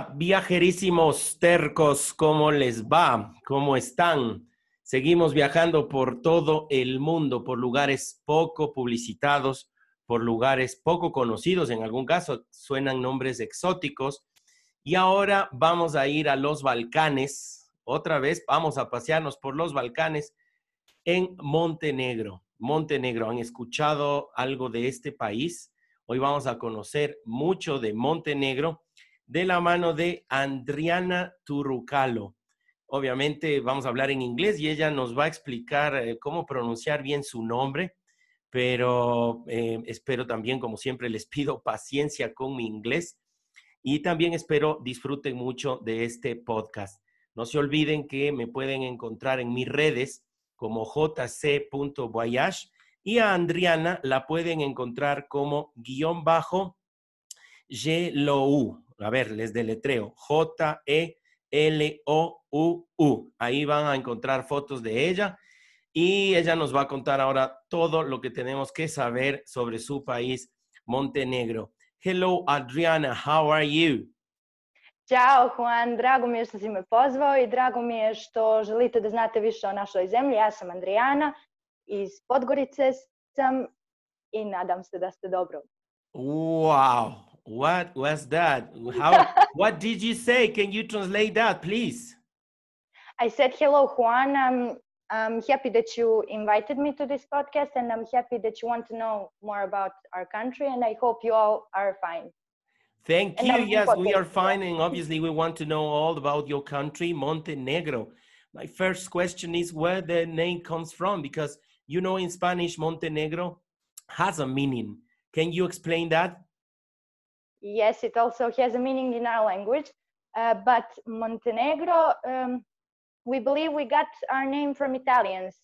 Viajerísimos tercos, ¿cómo les va? ¿Cómo están? Seguimos viajando por todo el mundo, por lugares poco publicitados, por lugares poco conocidos, en algún caso suenan nombres exóticos. Y ahora vamos a ir a los Balcanes. Otra vez vamos a pasearnos por los Balcanes en Montenegro. Montenegro, ¿han escuchado algo de este país? Hoy vamos a conocer mucho de Montenegro de la mano de Andriana Turrucalo. Obviamente vamos a hablar en inglés y ella nos va a explicar eh, cómo pronunciar bien su nombre, pero eh, espero también, como siempre, les pido paciencia con mi inglés y también espero disfruten mucho de este podcast. No se olviden que me pueden encontrar en mis redes como jc.voyage y a Andriana la pueden encontrar como guion bajo G-L-O-U. A ver, les deletreo. J-E-L-O-U-U. Ahí van a encontrar fotos de ella y ella nos va a contar ahora todo lo que tenemos que saber sobre su país, Montenegro. Hello, Adriana. How are you? Ćao Juan, drago mi je što si me pozvao i drago mi je što želite da znate više o našoj zemlji. Ja sam Andrijana, iz Podgorice sam i nadam se da ste dobro. Wow, what was that? How, what did you say? Can you translate that, please? I said, hello Juan, I'm, I'm happy that you invited me to this podcast and I'm happy that you want to know more about our country and I hope you all are fine. Thank And you. I'm Yes, we are fine. And obviously, we want to know all about your country, Montenegro. My first question is where the name comes from, because you know, in Spanish, Montenegro has a meaning. Can you explain that? Yes, it also has a meaning in our language, uh, but Montenegro, um, we believe we got our name from Italians,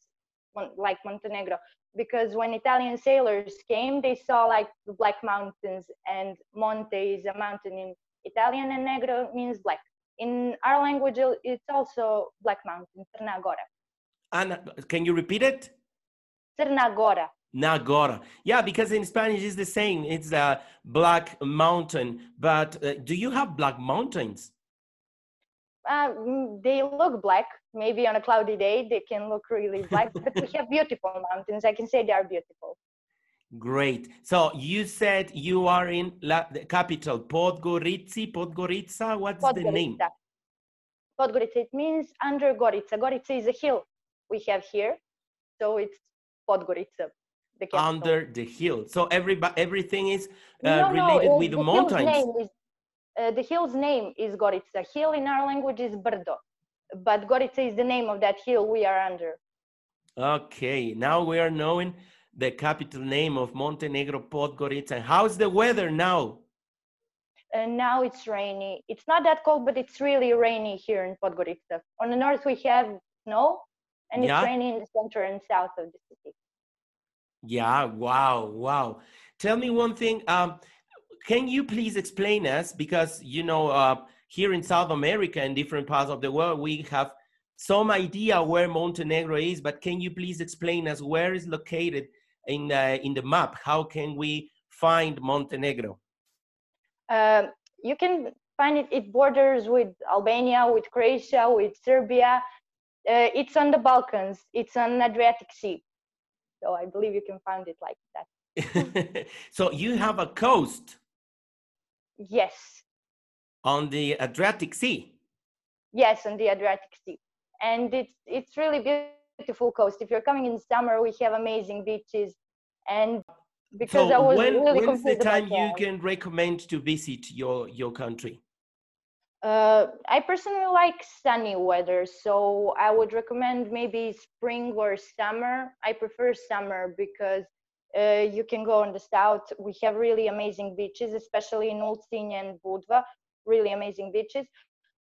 like Montenegro, because when Italian sailors came, they saw like the Black Mountains, and Monte is a mountain in Italian, and Negro means black. In our language, it's also Black Mountain, Crna Gora. And can you repeat it? Crna Gora. Nagora. Yeah, because in Spanish it's the same. It's a black mountain. But uh, do you have black mountains? Uh, mm, they look black. Maybe on a cloudy day they can look really black, but we have beautiful mountains. I can say they are beautiful. Great. So you said you are in la, the capital, Podgorica. Podgorica. What's the name? Podgorica. Podgorica, it means under Gorica. Gorica is a hill we have here. So it's Podgorica, the capital. Under the hill. So everybody, everything is uh, No, related uh, with the, the hill's mountains. name is, uh, the hill's name is Gorica. Hill in our language is Brdo. But Gorica is the name of that hill we are under. Okay. Now we are knowing the capital name of Montenegro, Podgorica. How's the weather now? And now it's rainy. It's not that cold, but it's really rainy here in Podgorica. On the north, we have snow, and Yeah. it's rainy in the center and south of the city. Yeah, wow, wow. Tell me one thing. Um, can you please explain us because you know uh, here in South America and different parts of the world we have some idea where Montenegro is, but can you please explain us where is located in uh, in the map? How can we find Montenegro? Um, you can find it, it borders with Albania, with Croatia, with Serbia. Uh, it's on the Balkans, it's on Adriatic Sea. So I believe you can find it like that. so you have a coast Yes, on the Adriatic Sea. yes, on the Adriatic Sea. And it's, it's really beautiful coast. If you're coming in summer, we have amazing beaches. And because I So was when really when's the time you can recommend to visit your your country? Uh, I personally like sunny weather, so I would recommend maybe spring or summer. I prefer summer because uh, you can go in the south. We have really amazing beaches, especially in Ulcinj and Budva, really amazing beaches.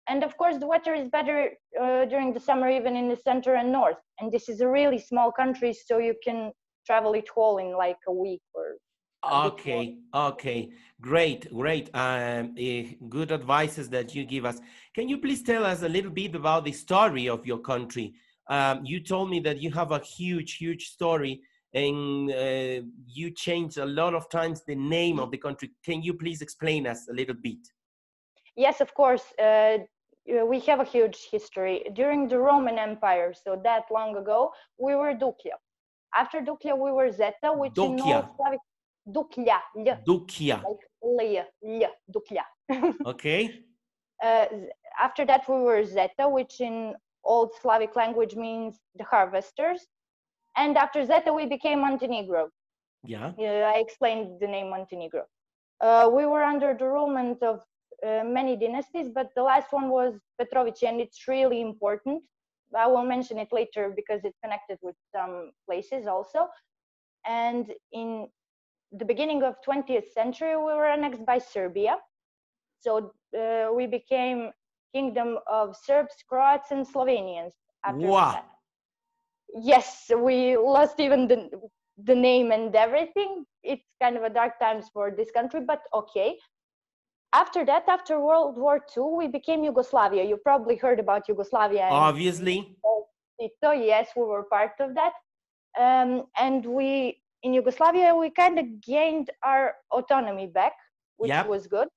And of course, the weather is better uh, during the summer, even in the center and north. And this is a really small country, so you can travel it all in like a week or. Okay, okay, great, great. Um, eh, good advices that you give us. Can you please tell us a little bit about the story of your country? Um, you told me that you have a huge, huge story, and uh, you changed a lot of times the name of the country. Can you please explain us a little bit? Yes, of course. Uh, uh, we have a huge history. During the Roman Empire, so that long ago, we were Duklja. After Duklja, we were Zeta, which in Duklja. Old Slavic, Duklja, Lj, like Lj, Lj, Duklja. Okay. Uh, after that, we were Zeta, which in Old Slavic language means the harvesters. And after Zeta, we became Montenegro. Yeah. Yeah, I explained the name Montenegro. Uh, we were under the rulement of uh, many dynasties, but the last one was Petrović, and it's really important. I will mention it later because it's connected with some places also. And in the beginning of 20th century, we were annexed by Serbia. So uh, we became kingdom of Serbs, Croats, and Slovenians. After Wow. that. Yes, we lost even the the name and everything. It's kind of a dark times for this country, but okay. After that, after World War II, we became Yugoslavia. You probably heard about Yugoslavia. Obviously. Tito. Yes, we were part of that. Um, and we, in Yugoslavia, we kind of gained our autonomy back, which Yep. was good.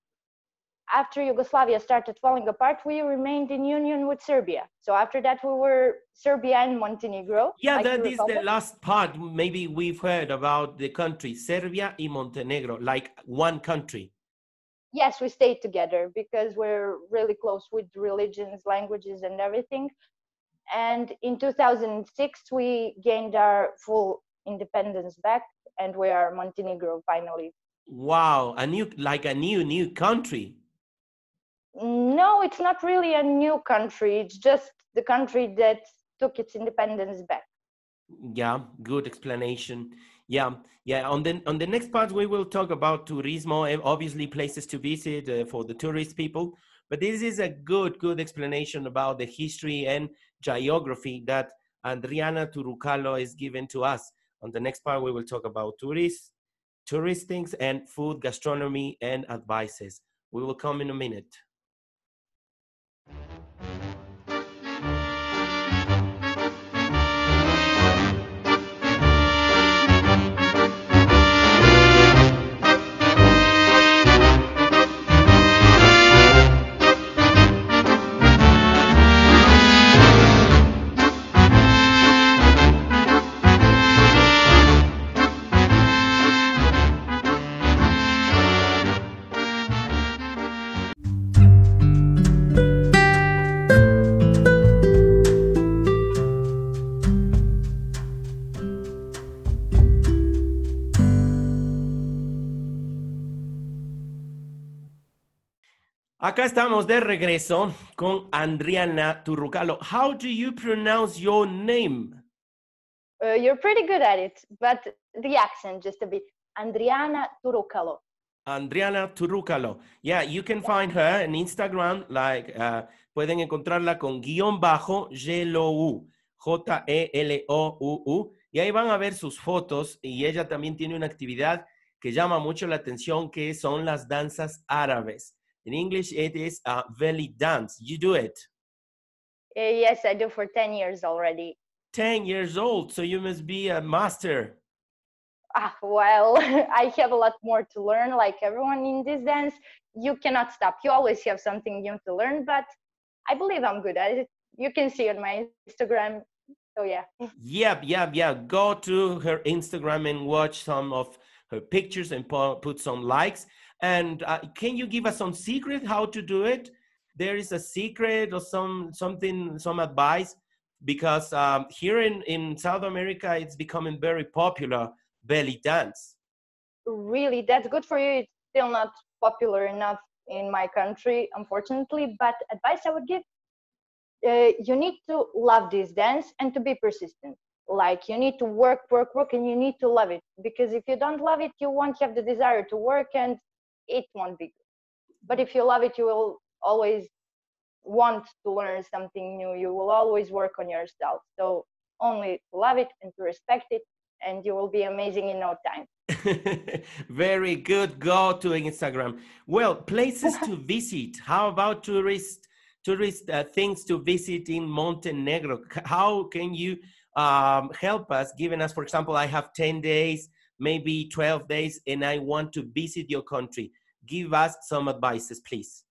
After Yugoslavia started falling apart, we remained in union with Serbia. So after that, we were Serbia and Montenegro. Yeah, like that is the last part. Maybe we've heard about the country, Serbia and Montenegro, like one country. yes we stayed together because we're really close with religions languages and everything and in 2006 we gained our full independence back and we are montenegro finally Wow, a new, like a new, new country. no it's not really a new country it's just the country that took its independence back Yeah, good explanation. Yeah, yeah. On the on the next part, we will talk about turismo, eh, obviously places to visit uh, for the tourist people. But this is a good, good explanation about the history and geography that Adriana Turucalo is given to us. On the next part, we will talk about tourists, tourist things, and food, gastronomy, and advices. We will come in a minute. Acá estamos de regreso con Adriana Turrucalo. How do you pronounce your name? uh, you're pretty good at it but the accent just a bit andriana turucalo Adriana Turrucalo. Yeah, you can find her on Instagram, like, uh, pueden encontrarla con guion bajo J-L-O-U, J-E-L-O-U-U, y ahí van a ver sus fotos, y ella también tiene una actividad que llama mucho la atención, que son las danzas árabes. In English, it is a belly dance. You do it. Uh, yes i do for 10 years already 10 years old, so you must be a master. ah, well, I have a lot more to learn. Like everyone in this dance, you cannot stop. You always have something new to learn, but I believe I'm good at it. You can see on my Instagram. So yeah. Yep, yep, yeah. Go to her Instagram and watch some of her pictures and pu- put some likes. And uh, can you give us some secret how to do it? There is a secret or some something, some advice because um, here in, in South America, it's becoming very popular belly dance. Really, that's good for you. It's still not popular enough in my country, unfortunately. But advice I would give: uh, you need to love this dance and to be persistent. Like you need to work, work, work, and you need to love it. Because if you don't love it, you won't have the desire to work, and it won't be good. But if you love it, you will always want to learn something new. You will always work on yourself. So only to love it and to respect it, and you will be amazing in no time. Very good. Go to Instagram. Well, places to visit. How about tourist tourist uh, things to visit in Montenegro? How can you um, help us? Giving us, for example, I have ten days, maybe twelve days, and I want to visit your country. Give us some advices, please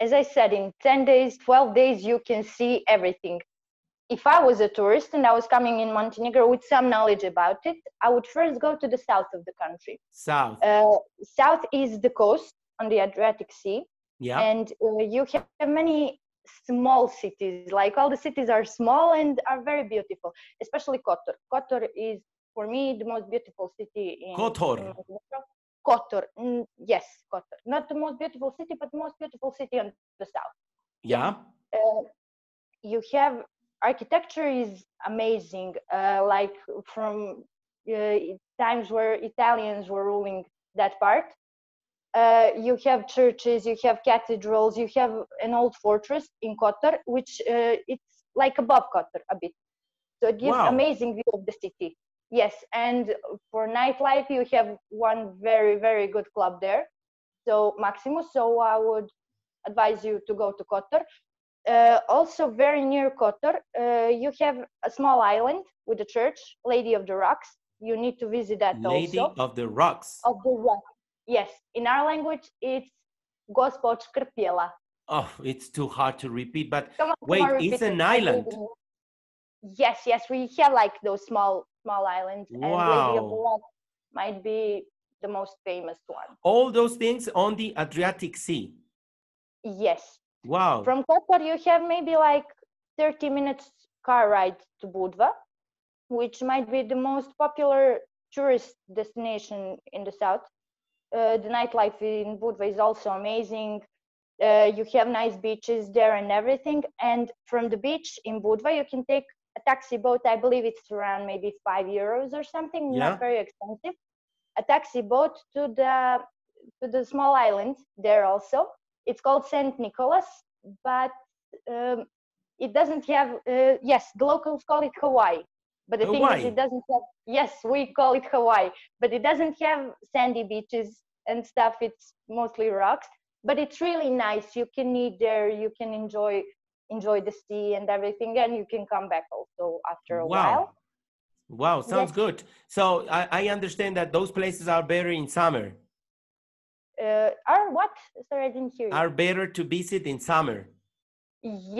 as I said, in 10 days, 12 days, you can see everything. If I was a tourist and I was coming in Montenegro with some knowledge about it, I would first go to the south of the country. South. Uh, south is the coast on the Adriatic Sea. Yeah. And uh, you have many small cities. Like all the cities are small and are very beautiful, especially Kotor. Kotor is, for me, the most beautiful city in Kotor. In Kotor. Mm, yes, Kotor. Not the most beautiful city, but the most beautiful city on the south. Yeah. Uh, you have architecture is amazing. Uh, like from uh, times where Italians were ruling that part. Uh, you have churches, you have cathedrals, you have an old fortress in Kotor, which uh, it's like above Kotor a bit. So it gives Wow. amazing view of the city. Yes, and for nightlife, you have one very, very good club there. So Maximus, so I would advise you to go to Kotor. Uh, also, very near Kotor, uh, you have a small island with a church, Lady of the Rocks. You need to visit that Lady also. of the Rocks. Of the rocks Yes, in our language, it's Gospa od Škrpjela. Oh, it's too hard to repeat, but on, Wait, it's an island. Yes, yes, we have like those small, small islands, and Lady of Wow. Might be the most famous one. all those things on the Adriatic Sea. Yes, Wow. from Kotor you have maybe like 30 minutes car ride to Budva, which might be the most popular tourist destination in the south. Uh, the nightlife in Budva is also amazing. Uh, you have nice beaches there and everything. And from the beach in Budva, you can take a taxi boat. I believe it's around maybe five euros or something, Yeah. not very expensive. A taxi boat to the to the small island there also. It's called Saint Nicholas, but um, it doesn't have. Uh, yes, the locals call it Hawaii, but the thing is, it doesn't have. Yes, we call it Hawaii, but it doesn't have sandy beaches and stuff. It's mostly rocks, but it's really nice. You can eat there. You can enjoy enjoy the sea and everything, and you can come back also after a Wow. while. Wow, sounds Yes. good. So I, I understand that those places are better in summer, Uh, are what? Sorry, I didn't hear you. are better to visit in summer.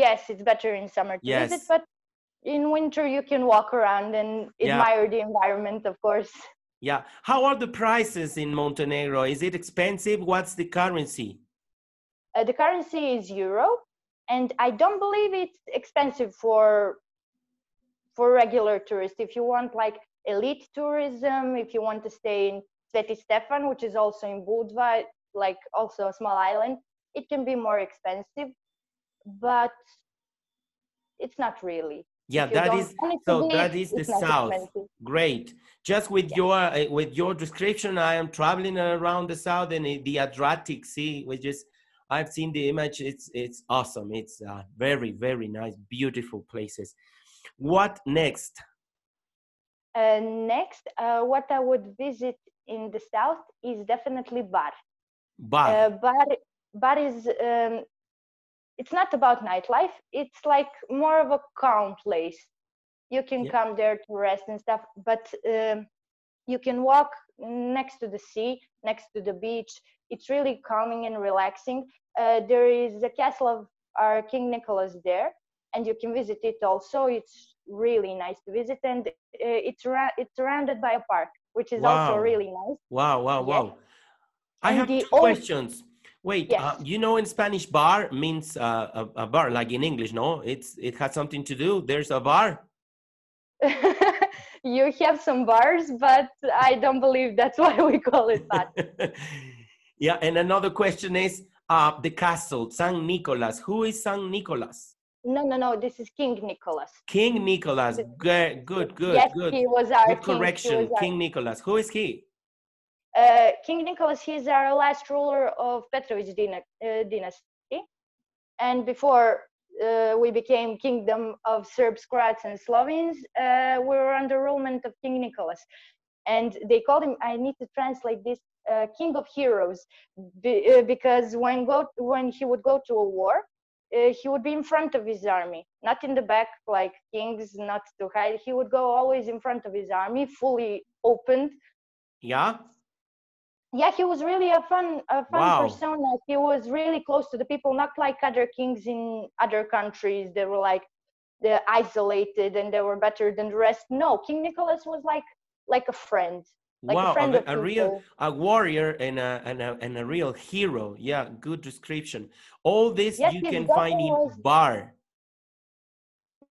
Yes, it's better in summer to Yes. visit, but in winter you can walk around and Yeah. admire the environment, of course. Yeah. How are the prices in Montenegro? Is it expensive? What's the currency? Uh, the currency is euro, and I don't believe it's expensive for for regular tourists. If you want like elite tourism, if you want to stay in Sveti Stefan, which is also in Budva, like also a small island, it can be more expensive, but it's not really. Yeah, that is you that don't is want it to so be, that is the south. expensive. Great. Just with your uh, with your description, I am traveling around the south and the Adriatic Sea, which is I've seen the image. It's it's awesome. It's uh, very very nice, beautiful places. What next? Uh, next, uh, what I would visit in the south is definitely Bar. Bar. Uh, bar, bar is um, it's not about nightlife. It's like more of a calm place. You can Yeah. come there to rest and stuff, but um, you can walk next to the sea, next to the beach. It's really calming and relaxing. Uh, there is a castle of our King Nicholas there, and you can visit it also. It's really nice to visit, and uh, it's ra- it's surrounded by a park, which is also really nice. Wow, wow, yes. wow. I And have the two old- questions. Wait, Yes. uh, you know in Spanish bar means uh, a, a bar, like in English, no? It's it has something to do. There's a bar. you have some bars, but I don't believe that's why we call it bar. yeah, and another question is uh, the castle, San Nicolas. Who is San Nicolas? No, no, no. This is King Nicholas. King Nicholas. Good, good, good, yes, good. he was our Good king. Correction. our- King Nicholas. Who is he? uh, King Nicholas, he's our last ruler of Petrovic dyna- uh, dynasty. And before uh, we became Kingdom of Serbs, Croats, and Slovenes, uh, we were under rulement of King Nicholas. And they called him, I need to translate this, uh, King of Heroes, be, uh, because when, go, when he would go to a war, uh, he would be in front of his army, not in the back like kings, not to hide. He would go always in front of his army, fully opened, Yeah. Yeah he was really a fun a fun Wow. persona he was really close to the people not like other kings in other countries they were like they're isolated and they were better than the rest no king nicholas was like like a friend like wow, a friend a, a real a warrior and a, and a and a real hero. Yeah, good description. All this Yes, you can find in was- bar.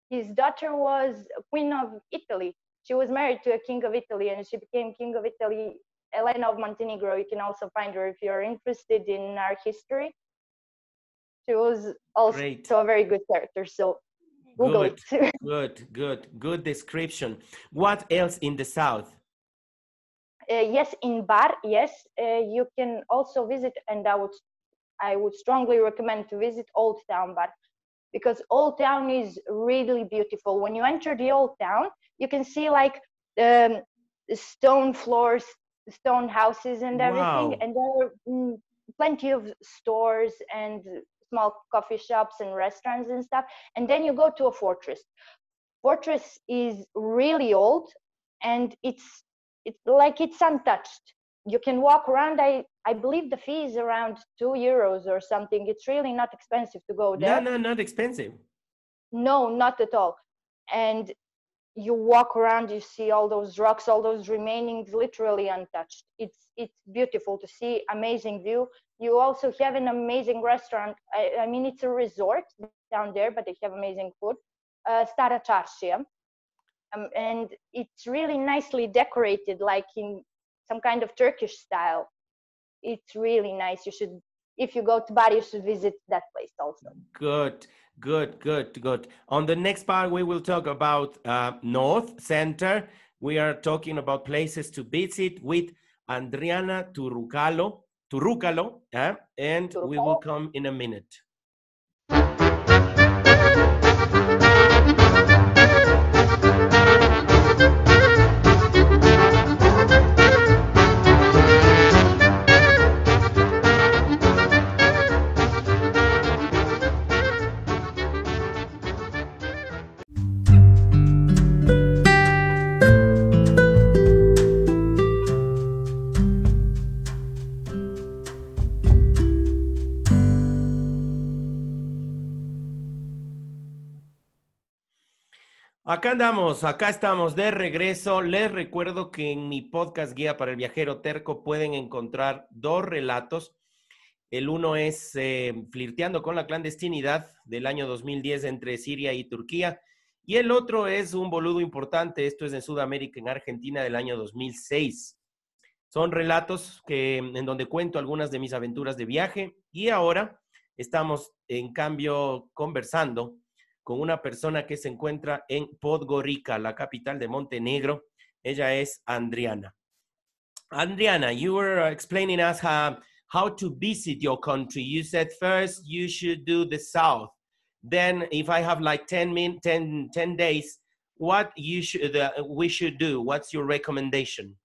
his daughter was a queen of italy she was married to a king of italy and she became king of italy elena of montenegro you can also find her if you're interested in our history she was also Great. a very good character so google Good, it good, good, good description. What else in the south? Uh, yes, in Bar, yes, uh, you can also visit, and I would, I would strongly recommend to visit Old Town Bar, because Old Town is really beautiful. When you enter the Old Town, you can see like um, stone floors, stone houses, and everything, Wow. and there are mm, plenty of stores and small coffee shops and restaurants and stuff. And then you go to a fortress. Fortress is really old, and it's it's like it's untouched you can walk around i i believe the fee is around two euros or something it's really not expensive to go there. No, no, not expensive. no not at all and you walk around you see all those rocks all those remainings literally untouched. It's it's beautiful to see amazing view. You also have an amazing restaurant. I, I mean it's a resort down there but they have amazing food. Uh, stara Čaršija. um, and it's really nicely decorated like in some kind of turkish style. It's really nice. You should if you go to Bari, you should visit that place also. Good, good, good, good. On the next part, we will talk about uh, North Center. We are talking about places to visit with Adriana Turrucalo, Turrucalo, eh? and we will come in a minute. Acá andamos, acá estamos de regreso. Les recuerdo que en mi podcast Guía para el Viajero Terco pueden encontrar dos relatos. El uno es eh, Flirteando con la clandestinidad del año 2010 entre Siria y Turquía. Y el otro es un boludo importante, esto es en Sudamérica, en Argentina del año 2006. Son relatos que, en donde cuento algunas de mis aventuras de viaje y ahora estamos en cambio conversando con una persona que se encuentra en Podgorica, la capital de Montenegro. Ella es Andriana. Andriana, you were explaining us how, how to visit your country. You said first you should do the south. Then if I have like 10 min 10, 10 days, what you should uh, we should do? What's your recommendation?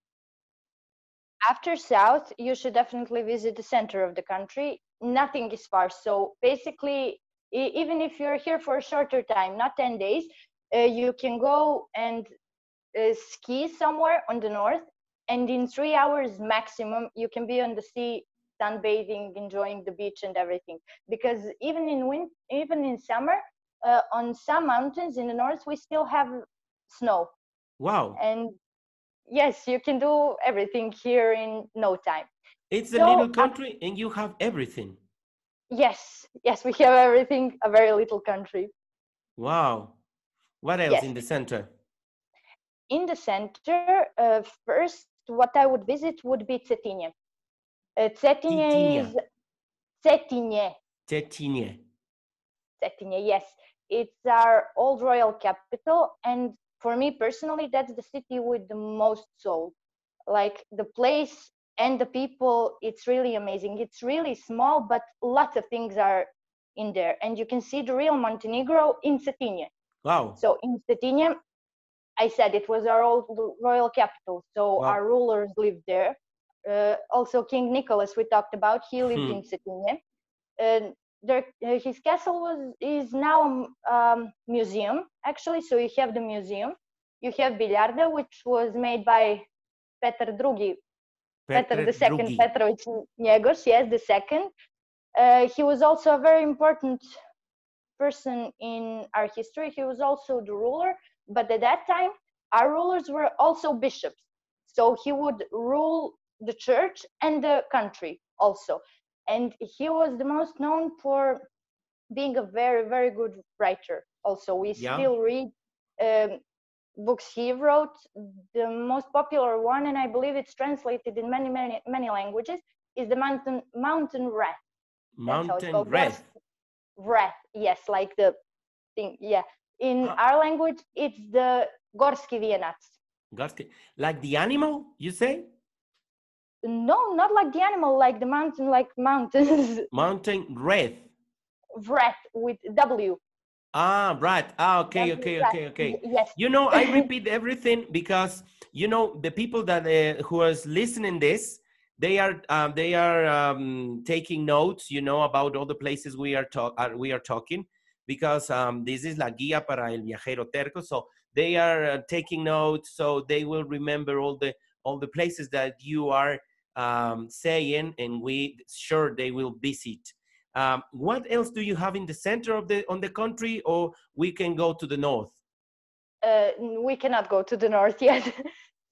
after south you should definitely visit the center of the country nothing is far so basically even if you're here for a shorter time not 10 days uh, you can go and uh, ski somewhere on the north and in three hours maximum you can be on the sea sunbathing enjoying the beach and everything. Because even in win- even in summer uh, on some mountains in the north we still have snow. Wow, and yes you can do everything here in no time. It's a little af- country and you have everything. Yes, yes, we have everything. A very little country. Wow. What else Yes. in the center? In the center, uh, first, what I would visit would be Cetinje. Uh, Cetinje Cetinje. is Cetinje. Cetinje. Cetinje, yes. It's our old royal capital, and for me personally, that's the city with the most soul. Like the place and the people, it's really amazing. It's really small, but lots of things are in there, and you can see the real Montenegro in Cetinje. Wow. So in Cetinje, I said it was our old royal capital, so Wow. our rulers lived there. Uh, also, King Nicholas, we talked about, he lived Hmm. in Cetinje. And there, uh, his castle was is now a um, museum, actually. So you have the museum. You have Biljarda, which was made by Petar II, Petre the second, II. Petrović Njegoš, yes, the second. Uh, he was also a very important person in our history. He was also the ruler, but at that time, our rulers were also bishops. So he would rule the church and the country also. And he was the most known for being a very, very good writer. Also, we Yeah. still read um, books he wrote. The most popular one, and I believe it's translated in many, many, many languages, is the Mountain Mountain Rat. That's how it's Mountain. Red. Wrath, yes, like the thing. Yeah. In Ah. our language, it's the Gorski Vijenac. Gorski. Like the animal, you say? No, not like the animal, like the mountain, like mountains. Mountain Red. Wrath with W. Ah, right. Ah, okay, okay, okay, okay. Yes. You know, I repeat everything because you know the people that uh, who is listening this, they are um, they are um, taking notes. You know about all the places we are talk uh, we are talking because um, this is la guía para el viajero terco. So they are uh, taking notes, so they will remember all the all the places that you are um, saying, and we sure they will visit. Um, what else do you have in the center of the on the country, or we can go to the north? uh, we cannot go to the north yet.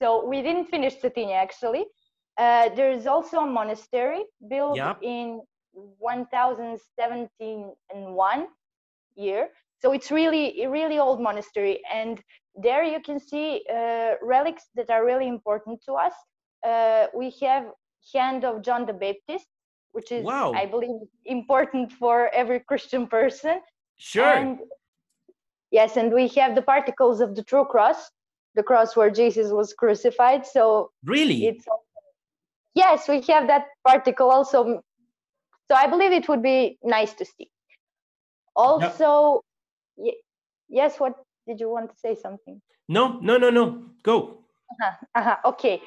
so we didn't finish Cetinje actually. Uh, there is also a monastery built Yep. in 1071 year. So it's really, really old monastery. And there you can see uh, relics that are really important to us. Uh, we have hand of John the Baptist, which is, Wow. I believe, important for every Christian person. Sure. And yes, and we have the particles of the true cross, the cross where Jesus was crucified. So really? it's yes, we have that particle also. So I believe it would be nice to see. Also, ye- yes, what did you want to say something? no, no, no, no. Go. Uh-huh, uh-huh, okay.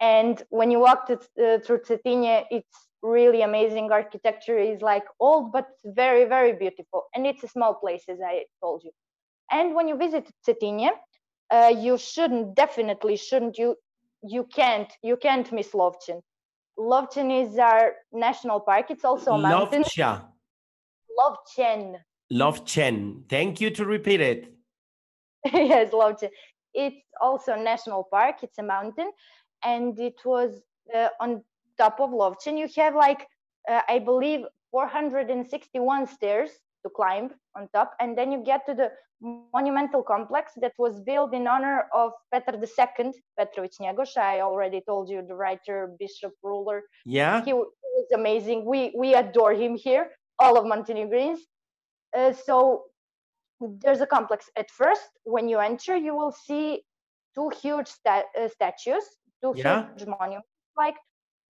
And when you walk to, uh, through Cetinje, it's really amazing. Architecture is like old, but very, very beautiful. And it's a small place, as I told you. And when you visit Cetinje, uh, you shouldn't, definitely shouldn't, you you can't, you can't miss Lovćen. Lovćen is our national park. It's also a mountain. Lovcha. Lovćen. Lovchen. Thank you to repeat it. yes, Lovćen. It's also a national park. It's a mountain, and it was uh, on top of Lovćen. You have like uh, I believe 461 stairs to climb on top, and then you get to the monumental complex that was built in honor of Petar II, Petrović Njegoš. I already told you the writer, bishop, ruler. Yeah. He was amazing. We we adore him here, all of Montenegrins. Uh, so there's a complex. At first, when you enter, you will see two huge sta- uh, statues, two Yeah. huge monuments, like,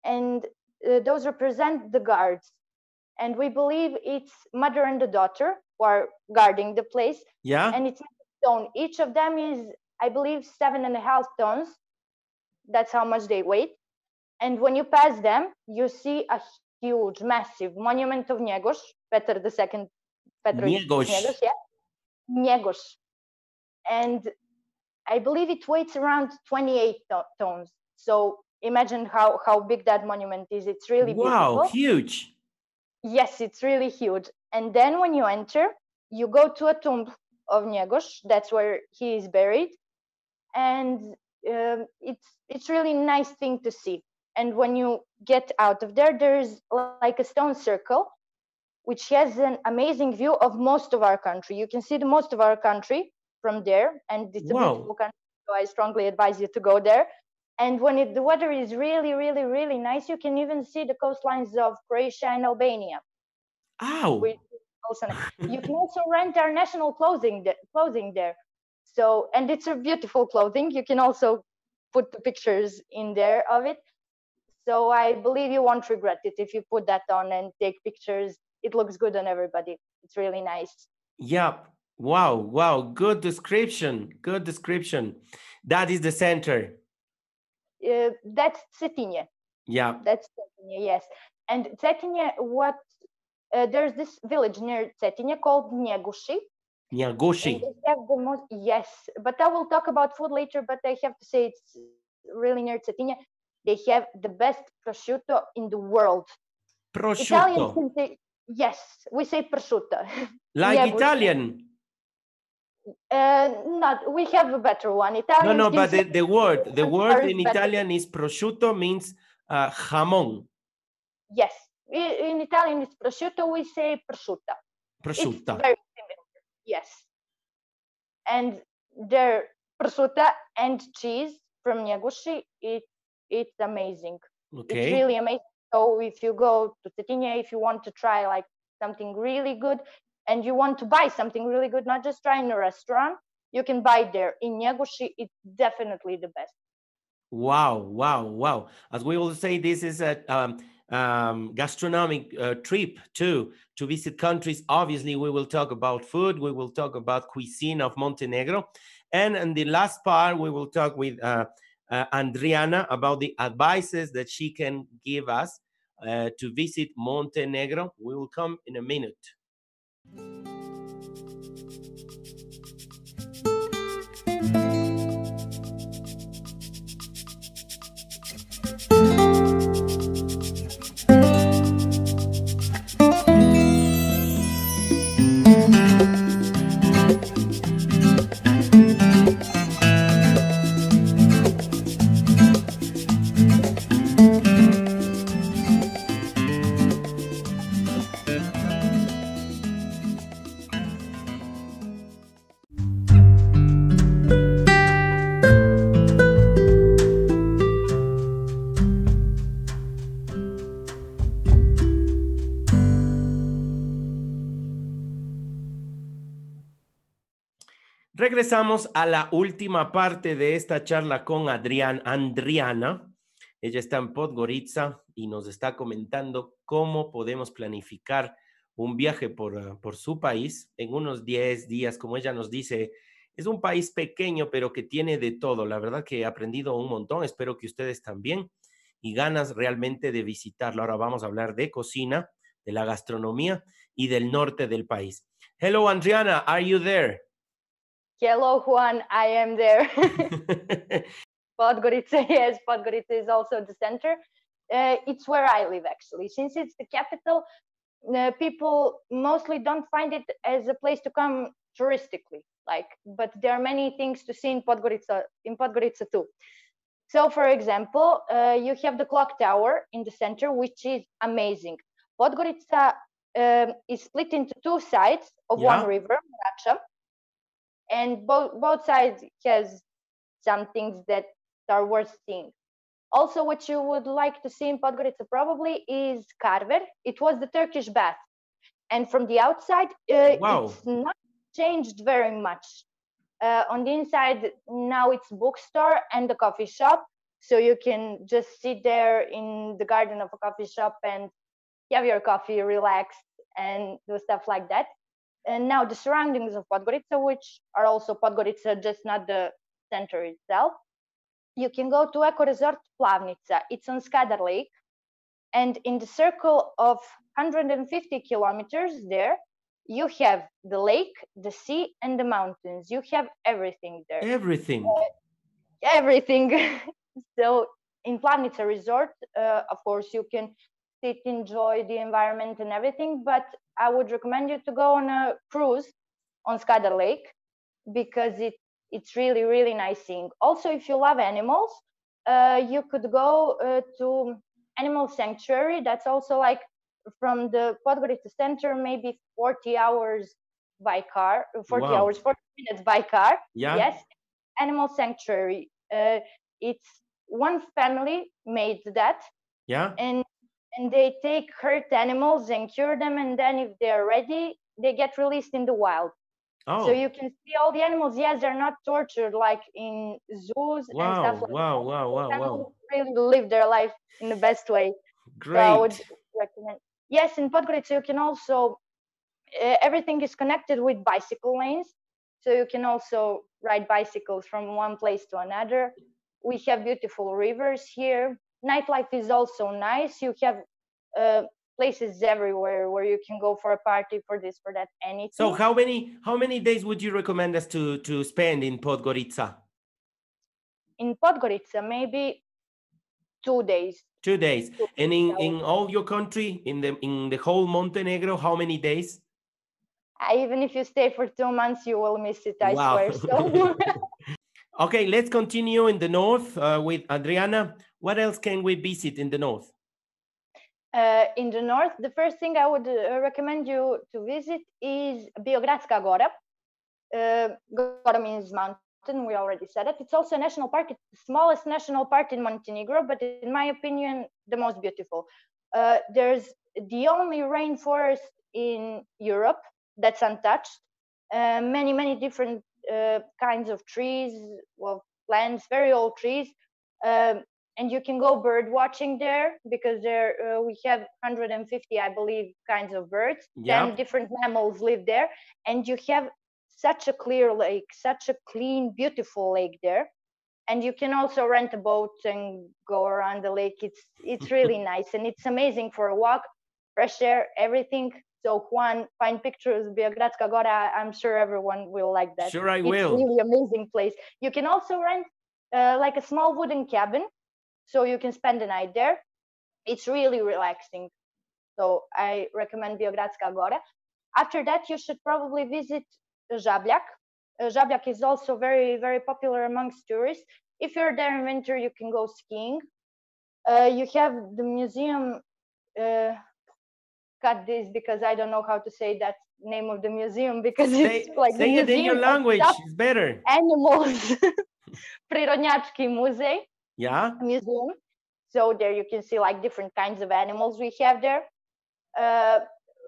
and uh, those represent the guards. And we believe it's mother and the daughter who are guarding the place, Yeah. and it's stone. Each of them is, I believe, seven and a half tons. That's how much they weigh. And when you pass them, you see a huge, massive monument of Njegoš, Petar II, Petrović Njegoš. Njegoš, yeah, Njegoš. And I believe it weighs around 28 tons. So imagine how how big that monument is. It's really Wow. beautiful. Huge. Yes, it's really huge. And then when you enter, you go to a tomb of Njegoš. That's where he is buried, and um, it's it's really nice thing to see. And when you get out of there, there's like a stone circle, which has an amazing view of most of our country. You can see the most of our country from there, and it's a Wow. beautiful country. So I strongly advise you to go there. And when it, the weather is really, really, really nice, you can even see the coastlines of Croatia and Albania. Ow. which also you can also rent our national clothing th- clothing there so and it's a beautiful clothing you can also put the pictures in there of it so i believe you won't regret it if you put that on and take pictures it looks good on everybody it's really nice Yep. Wow. Wow. Good description. Good description. That is the center. Uh, that's Cetinje. Yeah. that's Cetinje, yes and Cetinje, what uh, there's this village near Cetinje called Njeguši, and Nyagoshi. they have the most yes but i will talk about food later but i have to say it's really near Cetinje. they have the best prosciutto in the world italians Prosciutto. can say yes we say prosciutto Like Italian. Uh, not we have a better one Italian. No, no, but the, the word, the word in Italian is prosciutto means uh, jamón. yes in italian it's prosciutto we say prosciutta it's very similar yes and their prosciutta and cheese from Njeguši, it it's amazing Okay. it's really amazing. So if you go to Cetinje, if you want to try like something really good and you want to buy something really good, not just try in a restaurant, you can buy there. In Njeguši, it's definitely the best. Wow, wow, wow. As we will say, this is a um, um, gastronomic uh, trip too to visit countries. Obviously, we will talk about food. We will talk about cuisine of Montenegro, and in the last part, we will talk with uh, uh, Andriana about the advices that she can give us uh, to visit Montenegro. We will come in a minute. Música Regresamos a la última parte de esta charla con Adrián, Andriana. Ella está en Podgorica y nos está comentando cómo podemos planificar un viaje por, ah, por su país en unos 10 días, como ella nos dice. Es un país pequeño, pero que tiene de todo. La verdad que he aprendido un montón. Espero que ustedes también y ganas realmente de visitarlo. Ahora vamos a hablar de cocina, de la gastronomía y del norte del país. Hello, Andriana. Are you there? Hello, Juan. I am there. Podgorica, yes, Podgorica is also the center. Uh, it's where I live, actually. Since it's the capital, uh, people mostly don't find it as a place to come touristically. Like, but there are many things to see in Podgorica, in Podgorica too. So, for example, uh, you have the clock tower in the center, which is amazing. Podgorica um, is split into two sides of Yeah. one river, Morača, and both both sides has some things that are worth seeing. Also, what you would like to see in Podgorica probably is Carver. It was the Turkish bath, and from the outside, uh, Wow. it's not changed very much. Uh, on the inside, now it's bookstore and a coffee shop, so you can just sit there in the garden of a coffee shop and have your coffee, relax, and do stuff like that and now the surroundings of Podgorica, which are also Podgorica, just not the center itself. You can go to Eco Resort Plavnica. It's on Skadar Lake, and in the circle of 150 kilometers there, you have the lake, the sea, and the mountains. You have everything there Everything. everything. so in Plavnica Resort, uh, of course, you can sit, enjoy the environment and everything, but I would recommend you to go on a cruise on Skadar Lake because it it's really really nice seeing. Also, if you love animals, uh, you could go uh, to animal sanctuary. That's also like from the Podgorica center, maybe 40 hours by car, 40 Wow. hours, 40 minutes by car. Yeah. Yes. Animal sanctuary. Uh, it's one family made that, Yeah. and and they take hurt animals and cure them, and then if they're ready, they get released in the wild. Oh. So you can see all the animals. Yes, they're not tortured like in zoos and wow. stuff like Wow. that. Wow. Wow. Wow. Animals really live their life in the best way. Great. So I would recommend. Yes, in Podgorica you can also uh, everything is connected with bicycle lanes, so you can also ride bicycles from one place to another. We have beautiful rivers here. Nightlife is also nice. You have uh, places everywhere where you can go for a party, for this, for that, anything. So how many how many days would you recommend us to to spend in Podgorica? in Podgorica, maybe two days. Two days. Two And in, days. in all your country, in the in the whole Montenegro, how many days? Even if you stay for two months, you will miss it. I Wow. swear. So. okay, let's continue in the north uh, with Adriana. What else can we visit in the north? Uh, in the north, the first thing I would uh, recommend you to visit is Biogradska Gora. Uh, Gora means mountain, we already said it. It's also a national park, it's the smallest national park in Montenegro, but in my opinion, the most beautiful. Uh, there's the only rainforest in Europe that's untouched. Uh, many, many different uh, kinds of trees, well, plants, very old trees. Um, and you can go bird watching there because there uh, we have 150 i believe kinds of birds. Yeah. 10 different mammals live there. And you have such a clear lake such a clean beautiful lake there. And you can also rent a boat and go around the lake. It's it's really nice. And it's amazing for a walk fresh air everything. So juan find pictures biogradska gora i'm sure everyone will like that. Sure, I it's will. really amazing place. You can also rent uh, like a small wooden cabin so you can spend the night there. It's really relaxing. So i recommend biogradska gora after that you should probably visit Žabljak. Uh, Žabljak is also very very popular amongst tourists. If you're there in winter you can go skiing. Uh, you have the museum uh, cut this because i don't know how to say that name of the museum because Say, it's like the say it in your language. It's better. animals. Prirodnjački muzej Yeah. museum. So there you can see like different kinds of animals we have there. Uh,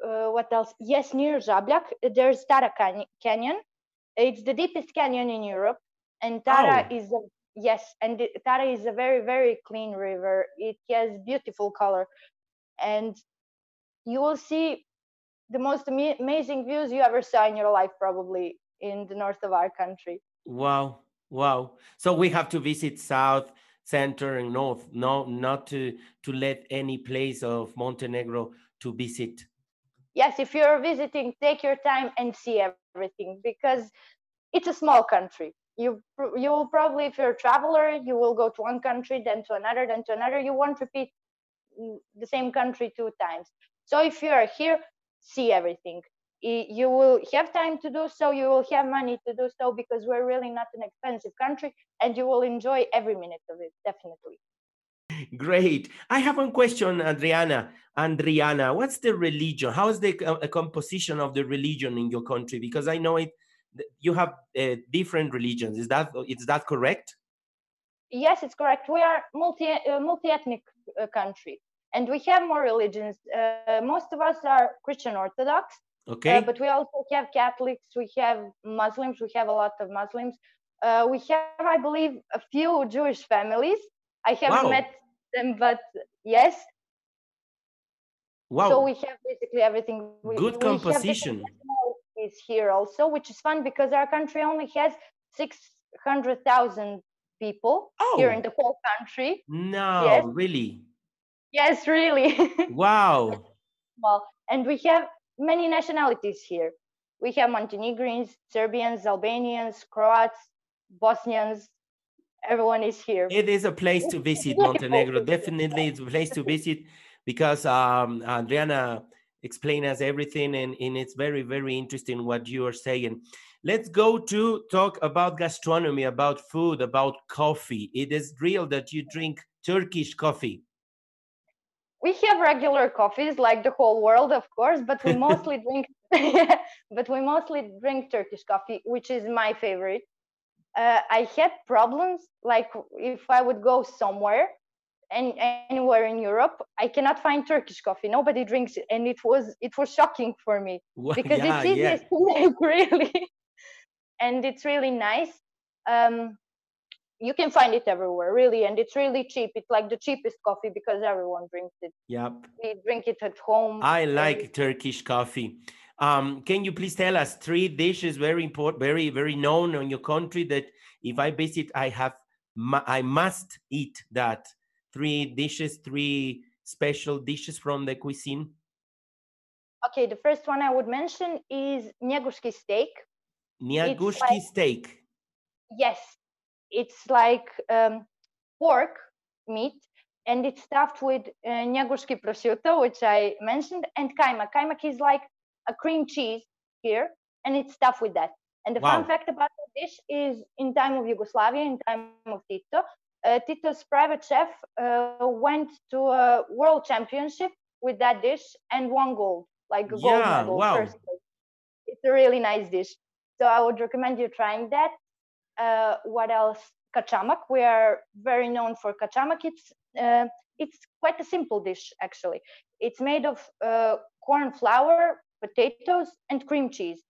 uh, what else? Yes, near Žabljak, there's Tara Canyon. It's the deepest canyon in Europe, and Tara Oh. is a, yes, and the, Tara is a very very clean river. It has beautiful color, and you will see the most ama- amazing views you ever saw in your life, probably in the north of our country. Wow. Wow. So we have to visit south, center, and north. No, not to to let any place of Montenegro to visit. yes if you're visiting take your time and see everything because it's a small country you you will probably if you're a traveler you will go to one country then to another then to another you won't repeat mm, the same country two times so if you are here see everything you will have time to do so you will have money to do so because we're really not an expensive country and you will enjoy every minute of it definitely Great. I have one question, Adriana. Adriana, what's the religion? How is the uh, composition of the religion in your country? Because I know it. You have uh, different religions. Is that is that correct? Yes, it's correct. We are multi uh, multi-ethnic uh, country, and we have more religions. Uh, most of us are Christian Orthodox, Okay. uh, but we also have Catholics. We have Muslims. We have a lot of Muslims. Uh, we have, I believe, a few Jewish families. I haven't Wow. met them, but yes. wow. So we have basically everything. We, Good we composition. Is here also, which is fun because our country only has six hundred thousand people here Oh. in the whole country. no, yes. really. Yes, really. Wow. well, and we have many nationalities here. We have Montenegrins, Serbians, Albanians, Croats, Bosnians. Everyone is here. It is a place to visit, Montenegro. Definitely, it's a place to visit because um, Adriana explained us everything, and, and it's very, very interesting what you are saying. Let's go to talk about gastronomy, about food, about coffee. It is real that you drink Turkish coffee. We have regular coffees like the whole world, of course, but we mostly drink. but we mostly drink Turkish coffee, which is my favorite. Uh, I had problems like if I would go somewhere and anywhere in Europe, I cannot find Turkish coffee. Nobody drinks it, and it was it was shocking for me Well, because yeah, it's easy yeah. to make, really, and it's really nice. Um, you can find it everywhere, really, and it's really cheap. It's like the cheapest coffee because everyone drinks it. Yep. We drink it at home. I and like Turkish coffee. Um, can you please tell us three dishes very important, very very known on your country that if I visit, I have I must eat that three dishes, three special dishes from the cuisine. Okay, the first one I would mention is Njeguški steak. Nyagushki like- steak. Yes, it's like um, pork meat, and it's stuffed with uh, prosciutto, which I mentioned, and kaimak. Kaimak is like a cream cheese here, and it's stuffed with that. And the Wow. fun fact about the dish is, in time of Yugoslavia, in time of Tito, uh, Tito's private chef uh, went to a world championship with that dish and won gold, like a gold Yeah, medal. wow. First. It's a really nice dish. So I would recommend you trying that. Uh, what else? Kachamak. We are very known for kachamak. It's uh, it's quite a simple dish actually. It's made of uh, corn flour, potatoes, and cream cheese.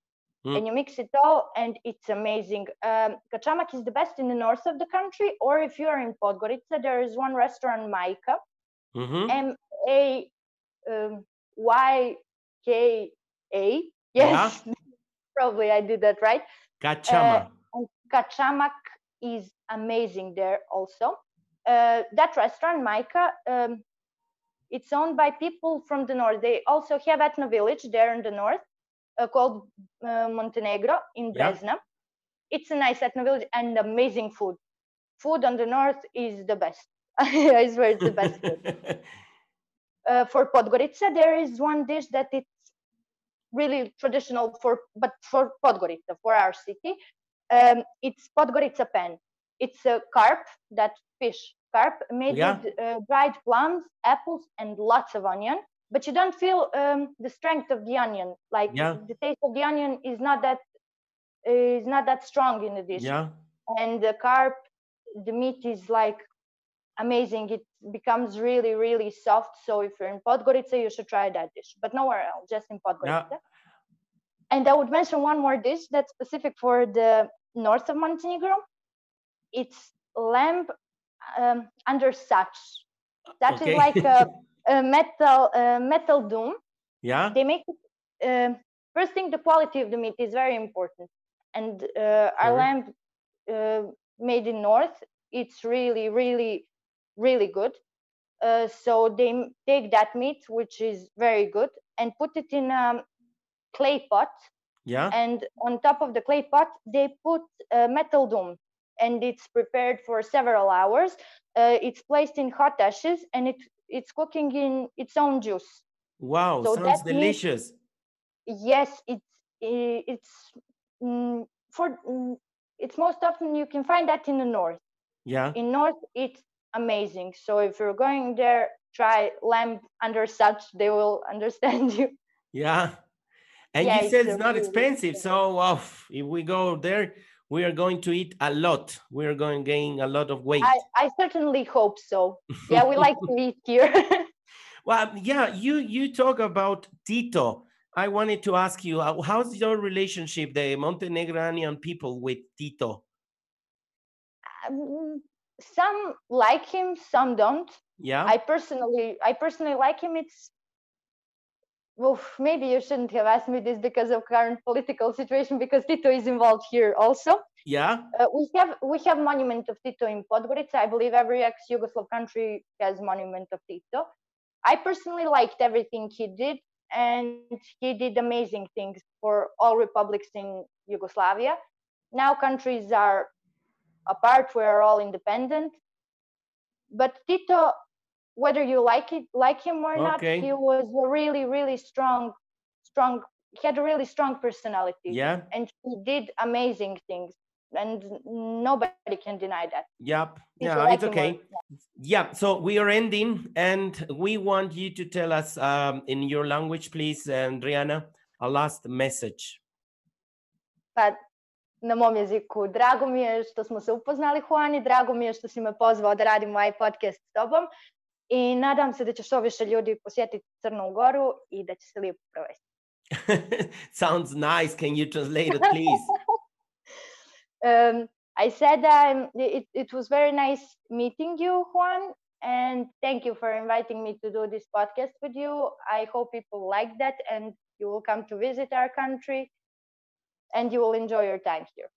Mm. And you mix it all, and it's amazing. Um, kachamak is the best in the north of the country, or if you are in Podgorica, there is one restaurant, Majka, Mhm. M A um, Y K A. Yes, probably I did that right. Kachama. And Kachamak is amazing there also. Uh, that restaurant, Maika, um, it's owned by people from the north. They also have ethno village there in the north uh, called uh, Montenegro in Yeah. It's a nice ethno village and amazing food. Food on the north is the best. I swear it's the best food uh, for Podgorica, there is one dish that it's really traditional for, but for Podgorica, for our city. Um, it's Podgorica pen. It's a carp, that fish carp, made Yeah. with uh, dried plums, apples, and lots of onion. But you don't feel um, the strength of the onion. Like Yeah. the taste of the onion is not that is not that strong in the dish yeah. and the carp the meat is like amazing it becomes really really soft so if you're in podgorica you should try that dish but nowhere else just in podgorica Yeah. and i would mention one more dish that's specific for the north of montenegro it's lamb um, under sač. That is Okay. like a, a metal uh, metal doom Yeah. they make um first thing the quality of the meat is very important. And uh, our lamb uh, made in north it's really really really good. Uh, so they take that meat which is very good and put it in a clay pot Yeah. and on top of the clay pot they put a metal dome and it's prepared for several hours uh, it's placed in hot ashes and it it's cooking in its own juice Wow. so Sounds that means- delicious. yes it's it's mm, for mm, it's most often you can find that in the north Yeah. in north it's amazing so if you're going there try lamb under sač they will understand you Yeah. And Yeah, you said a it's not really expensive. So wow, if we go there, we are going to eat a lot. We are going to gain a lot of weight. i i certainly hope so yeah we like to eat here Well, yeah, you you talk about Tito. I wanted to ask you, how's your relationship, the Montenegrinian people, with Tito? Um, some like him some don't Yeah, i personally i personally like him it's well maybe you shouldn't have asked me this because of current political situation because tito is involved here also yeah, Uh, we have we have monument of Tito in Podgorica. I believe every ex-Yugoslav country has monument of Tito. I personally liked everything he did, and he did amazing things for all republics in Yugoslavia. Now countries are apart; we're all independent. But Tito, whether you like it, like him or not, Okay. he was a really, really strong, strong. He had a really strong personality yeah. and he did amazing things. and nobody can deny that. Yep. Yeah, like it's okay. Yeah, so we are ending, and we want you to tell us um, in your language, please, Adriana, a last message. Pa na mom jeziku, drago mi je što smo se upoznali, Juani, drago mi je što si me pozvao da radim ovaj podcast s tobom i nadam se da će što više ljudi posjetiti Crnu Goru i da će se lijepo provesti. Sounds nice. Can you translate it, please? Um, I said um, it, it was very nice meeting you, Juan, and thank you for inviting me to do this podcast with you. I hope people like that and you will come to visit our country and you will enjoy your time here.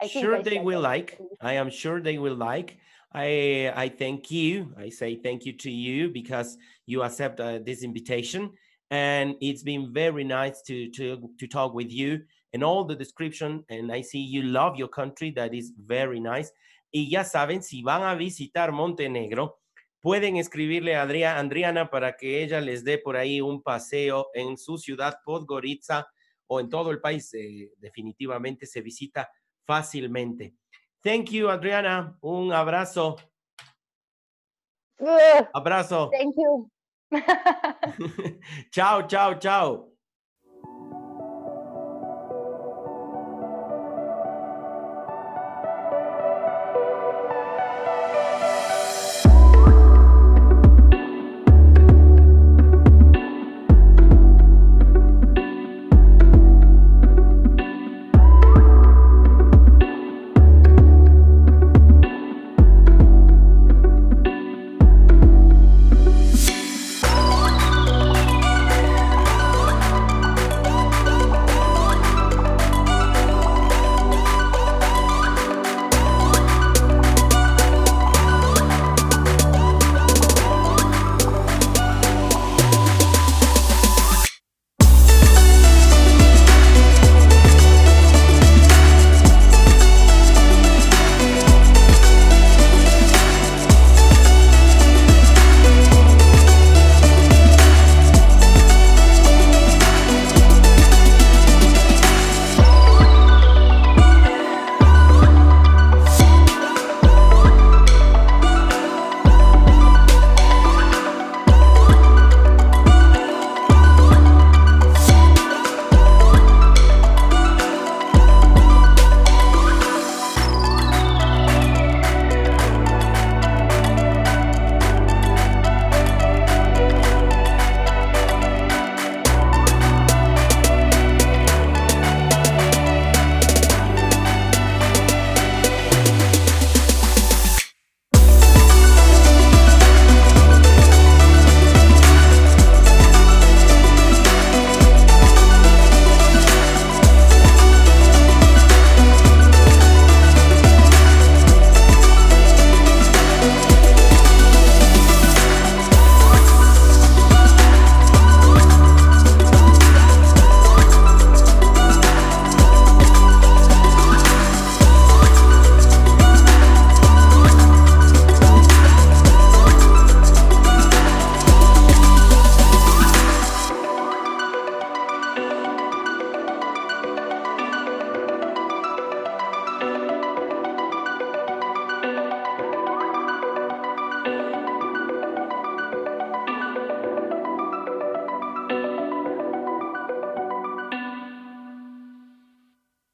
I think sure they will that. like i am sure they will like i i thank you. I say thank you to you because you accept uh, this invitation. And it's been very nice to to to talk with you. And all the description and i see you love your country. That is very nice. Y ya saben si van a visitar montenegro pueden escribirle a Adria- Andriana para que ella les dé por ahí un paseo en su ciudad Podgorica o en todo el país eh, definitivamente se visita fácilmente. Thank you, Adriana. Un abrazo. Abrazo. thank you. chao, chao, chao.